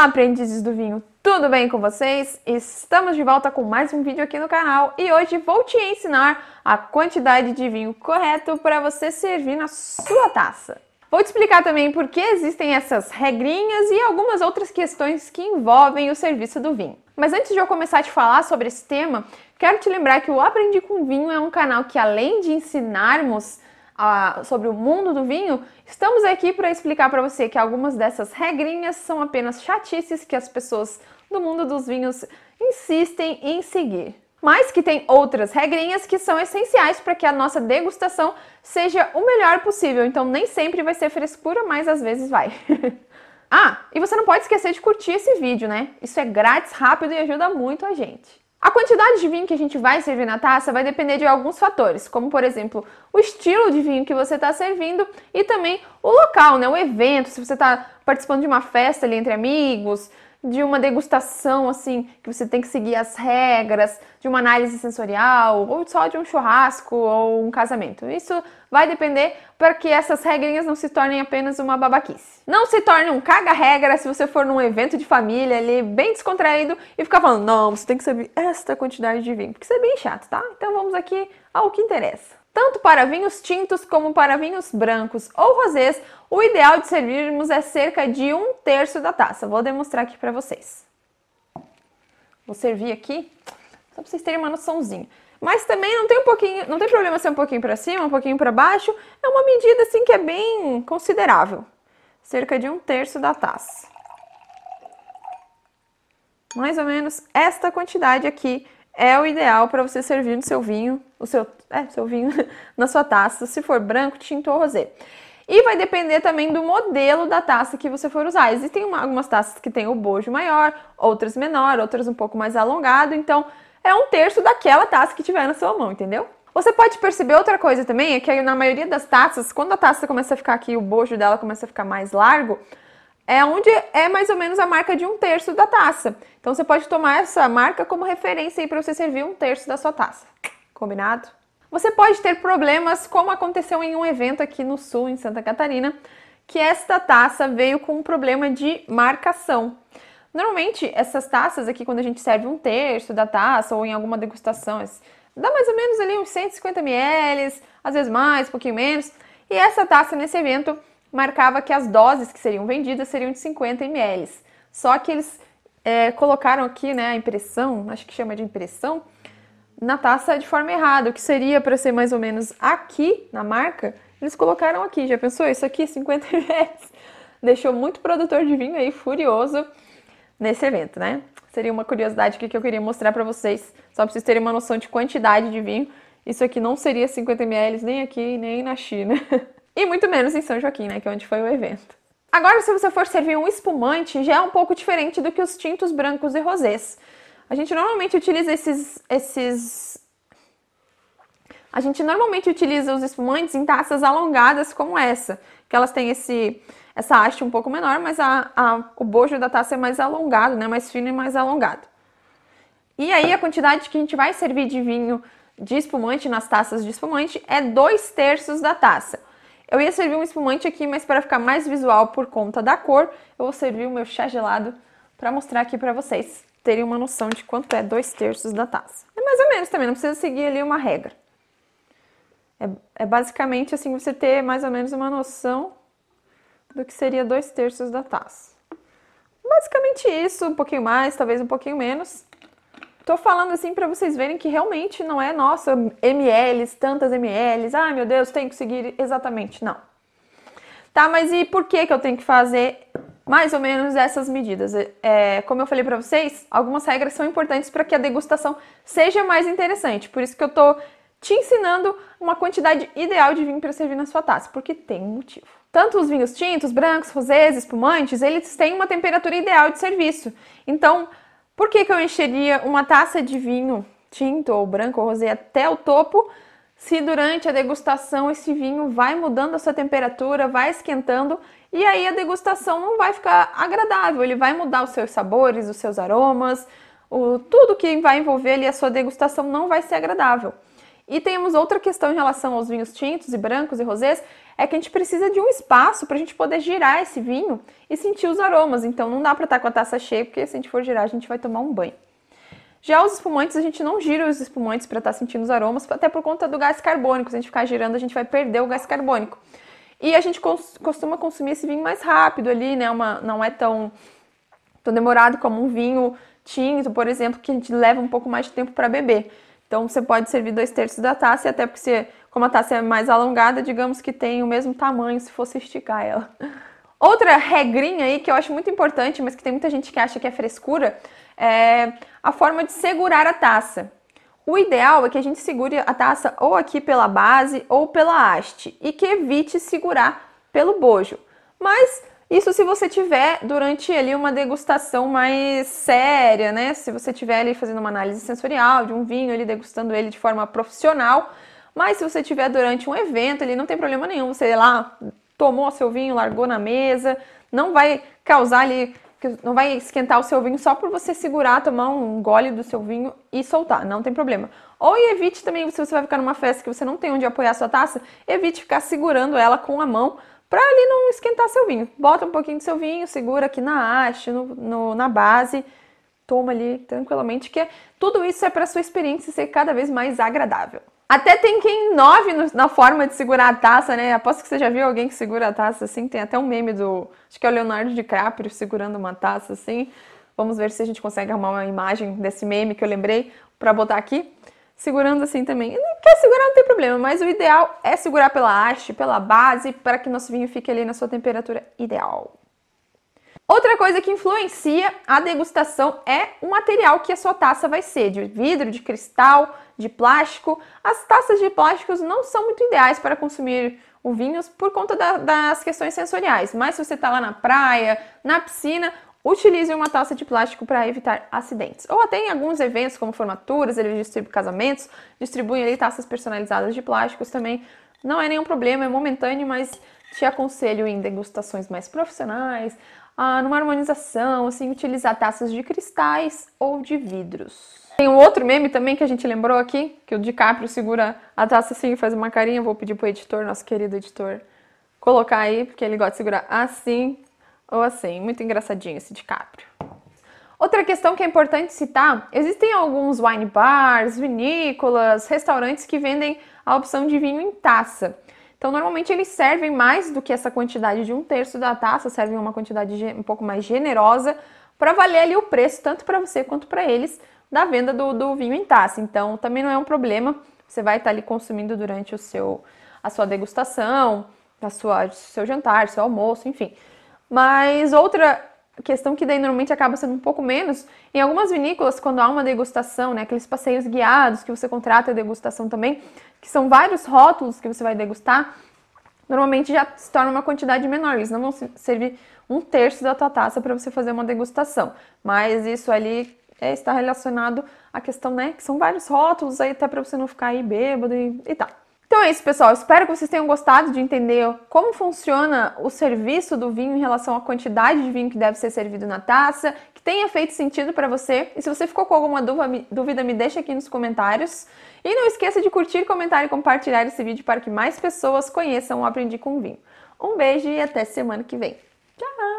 Olá, aprendizes do vinho, tudo bem com vocês? Estamos de volta com mais um vídeo aqui no canal e hoje vou te ensinar a quantidade de vinho correto para você servir na sua taça. Vou te explicar também por que existem essas regrinhas e algumas outras questões que envolvem o serviço do vinho. Mas antes de eu começar a te falar sobre esse tema, quero te lembrar que o Aprendi com Vinho é um canal que além de ensinarmos sobre o mundo do vinho, estamos aqui para explicar para você que algumas dessas regrinhas são apenas chatices que as pessoas do mundo dos vinhos insistem em seguir. Mas que tem outras regrinhas que são essenciais para que a nossa degustação seja o melhor possível. Então nem sempre vai ser frescura, mas às vezes vai. ah, e você não pode esquecer de curtir esse vídeo, né? Isso é grátis, rápido e ajuda muito a gente. A quantidade de vinho que a gente vai servir na taça vai depender de alguns fatores, como por exemplo o estilo de vinho que você está servindo e também o local, né, o evento, se você está participando de uma festa ali entre amigos, de uma degustação assim, que você tem que seguir as regras, de uma análise sensorial, ou só de um churrasco ou um casamento. Isso vai depender para que essas regrinhas não se tornem apenas uma babaquice. Não se torne um caga-regra se você for num evento de família ali, bem descontraído, e ficar falando, não, você tem que servir esta quantidade de vinho, porque isso é bem chato, tá? Então vamos aqui ao que interessa. Tanto para vinhos tintos como para vinhs brancos ou rosés, o ideal de servirmos é cerca de um terço da taça. Vou demonstrar aqui para vocês. Vou servir aqui, só para vocês terem uma noçãozinha. Mas também não tem um pouquinho, não tem problema ser um pouquinho para cima, um pouquinho para baixo. É uma medida assim que é bem considerável. Cerca de um terço da taça. Mais ou menos esta quantidade aqui é o ideal para você servir no seu vinho, o seu, é, seu vinho na sua taça, se for branco, tinto ou rosé. E vai depender também do modelo da taça que você for usar. Existem uma, algumas taças que têm o bojo maior, outras menor, outras um pouco mais alongado. Então, é um terço daquela taça que tiver na sua mão, entendeu? Você pode perceber outra coisa também, é que na maioria das taças, quando a taça começa a ficar aqui, o bojo dela começa a ficar mais largo, é onde é mais ou menos a marca de um terço da taça. Então você pode tomar essa marca como referência para você servir um terço da sua taça. Combinado? Você pode ter problemas, como aconteceu em um evento aqui no sul, em Santa Catarina, que esta taça veio com um problema de marcação. Normalmente, essas taças aqui, quando a gente serve um terço da taça ou em alguma degustação, dá mais ou menos ali uns 150 ml, às vezes mais, um pouquinho menos. E essa taça nesse evento marcava que as doses que seriam vendidas seriam de 50 ml. Só que eles é, colocaram aqui né, a impressão, acho que chama de impressão, na taça de forma errada, o que seria para ser mais ou menos aqui na marca, eles colocaram aqui. Já pensou? Isso aqui, 50 ml. Deixou muito produtor de vinho aí furioso nesse evento, né? Seria uma curiosidade que eu queria mostrar para vocês, só para vocês terem uma noção de quantidade de vinho. Isso aqui não seria 50 ml nem aqui, nem na China. E muito menos em São Joaquim, né, que é onde foi o evento. Agora, se você for servir um espumante, já é um pouco diferente do que os tintos brancos e rosés. A gente normalmente utiliza esses, esses a gente normalmente utiliza os espumantes em taças alongadas como essa, que elas têm esse, essa haste um pouco menor, mas a, a, o bojo da taça é mais alongado, né? mais fino e mais alongado. E aí a quantidade que a gente vai servir de vinho de espumante nas taças de espumante é dois terços da taça. Eu ia servir um espumante aqui, mas para ficar mais visual por conta da cor, eu vou servir o meu chá gelado para mostrar aqui para vocês terem uma noção de quanto é dois terços da taça. É mais ou menos também, não precisa seguir ali uma regra. É, é basicamente assim você ter mais ou menos uma noção do que seria dois terços da taça. Basicamente isso, um pouquinho mais, talvez um pouquinho menos. Tô falando assim para vocês verem que realmente não é, nossa, ml, tantas ml, ai meu Deus, tenho que seguir exatamente. Não. Tá, mas e por que, que eu tenho que fazer mais ou menos essas medidas? É, como eu falei para vocês, algumas regras são importantes para que a degustação seja mais interessante. Por isso que eu tô te ensinando uma quantidade ideal de vinho para servir na sua taça, porque tem um motivo. Tanto os vinhos tintos, brancos, rosés, espumantes, eles têm uma temperatura ideal de serviço. Então, por que, que eu encheria uma taça de vinho tinto ou branco ou rosé até o topo, se durante a degustação esse vinho vai mudando a sua temperatura, vai esquentando e aí a degustação não vai ficar agradável, ele vai mudar os seus sabores, os seus aromas, o, tudo que vai envolver ali a sua degustação não vai ser agradável. E temos outra questão em relação aos vinhos tintos e brancos e rosés, é que a gente precisa de um espaço para a gente poder girar esse vinho e sentir os aromas. Então não dá para estar tá com a taça cheia, porque se a gente for girar, a gente vai tomar um banho. Já os espumantes, a gente não gira os espumantes para estar tá sentindo os aromas, até por conta do gás carbônico. Se a gente ficar girando, a gente vai perder o gás carbônico. E a gente costuma consumir esse vinho mais rápido ali, né? Uma, não é tão, tão demorado como um vinho tinto, por exemplo, que a gente leva um pouco mais de tempo para beber. Então você pode servir dois terços da taça, e até porque você, como a taça é mais alongada, digamos que tem o mesmo tamanho se fosse esticar ela. Outra regrinha aí que eu acho muito importante, mas que tem muita gente que acha que é frescura, é a forma de segurar a taça. O ideal é que a gente segure a taça ou aqui pela base ou pela haste e que evite segurar pelo bojo. Mas isso se você tiver durante ali uma degustação mais séria, né? Se você tiver ali fazendo uma análise sensorial de um vinho, ali degustando ele de forma profissional. Mas se você tiver durante um evento, ali não tem problema nenhum. Você lá tomou seu vinho, largou na mesa, não vai causar ali, não vai esquentar o seu vinho só por você segurar, tomar um gole do seu vinho e soltar, não tem problema. Ou evite também, se você vai ficar numa festa que você não tem onde apoiar sua taça, evite ficar segurando ela com a mão para ali não esquentar seu vinho. Bota um pouquinho do seu vinho, segura aqui na haste, no, no, na base, toma ali tranquilamente, que tudo isso é para sua experiência ser cada vez mais agradável. Até tem quem inove no, na forma de segurar a taça, né? Aposto que você já viu alguém que segura a taça assim. Tem até um meme do. Acho que é o Leonardo DiCaprio segurando uma taça assim. Vamos ver se a gente consegue arrumar uma imagem desse meme que eu lembrei para botar aqui segurando assim também. Quer segurar, não tem problema, mas o ideal é segurar pela haste, pela base, para que nosso vinho fique ali na sua temperatura ideal. Outra coisa que influencia a degustação é o material que a sua taça vai ser, de vidro, de cristal, de plástico. As taças de plásticos não são muito ideais para consumir o vinho por conta da, das questões sensoriais, mas se você está lá na praia, na piscina, Utilize uma taça de plástico para evitar acidentes. Ou até em alguns eventos, como formaturas, eles distribuem casamentos, distribuem ali taças personalizadas de plásticos também. Não é nenhum problema, é momentâneo, mas te aconselho em degustações mais profissionais, ah, numa harmonização, assim, utilizar taças de cristais ou de vidros. Tem um outro meme também que a gente lembrou aqui, que o DiCaprio segura a taça assim e faz uma carinha. Vou pedir pro editor, nosso querido editor, colocar aí, porque ele gosta de segurar assim ou assim, muito engraçadinho esse DiCaprio. Outra questão que é importante citar: existem alguns wine bars, vinícolas, restaurantes que vendem a opção de vinho em taça. Então, normalmente eles servem mais do que essa quantidade de um terço da taça, servem uma quantidade um pouco mais generosa para valer ali o preço, tanto para você quanto para eles, da venda do, do, vinho em taça. Então, também não é um problema, você vai estar tá ali consumindo durante o seu, a sua degustação, a sua, seu jantar, seu almoço, enfim. Mas outra questão que daí normalmente acaba sendo um pouco menos, em algumas vinícolas, quando há uma degustação, né, aqueles passeios guiados que você contrata a degustação também, que são vários rótulos que você vai degustar, normalmente já se torna uma quantidade menor. Eles não vão servir um terço da tua taça para você fazer uma degustação. Mas isso ali é, está relacionado à questão, né, que são vários rótulos aí até para você não ficar aí bêbado e, e tal. Então é isso, pessoal. Espero que vocês tenham gostado de entender como funciona o serviço do vinho em relação à quantidade de vinho que deve ser servido na taça, que tenha feito sentido para você. E se você ficou com alguma dúvida, me deixa aqui nos comentários. E não esqueça de curtir, comentar e compartilhar esse vídeo para que mais pessoas conheçam o Aprendi com Vinho. Um beijo e até semana que vem. Tchau!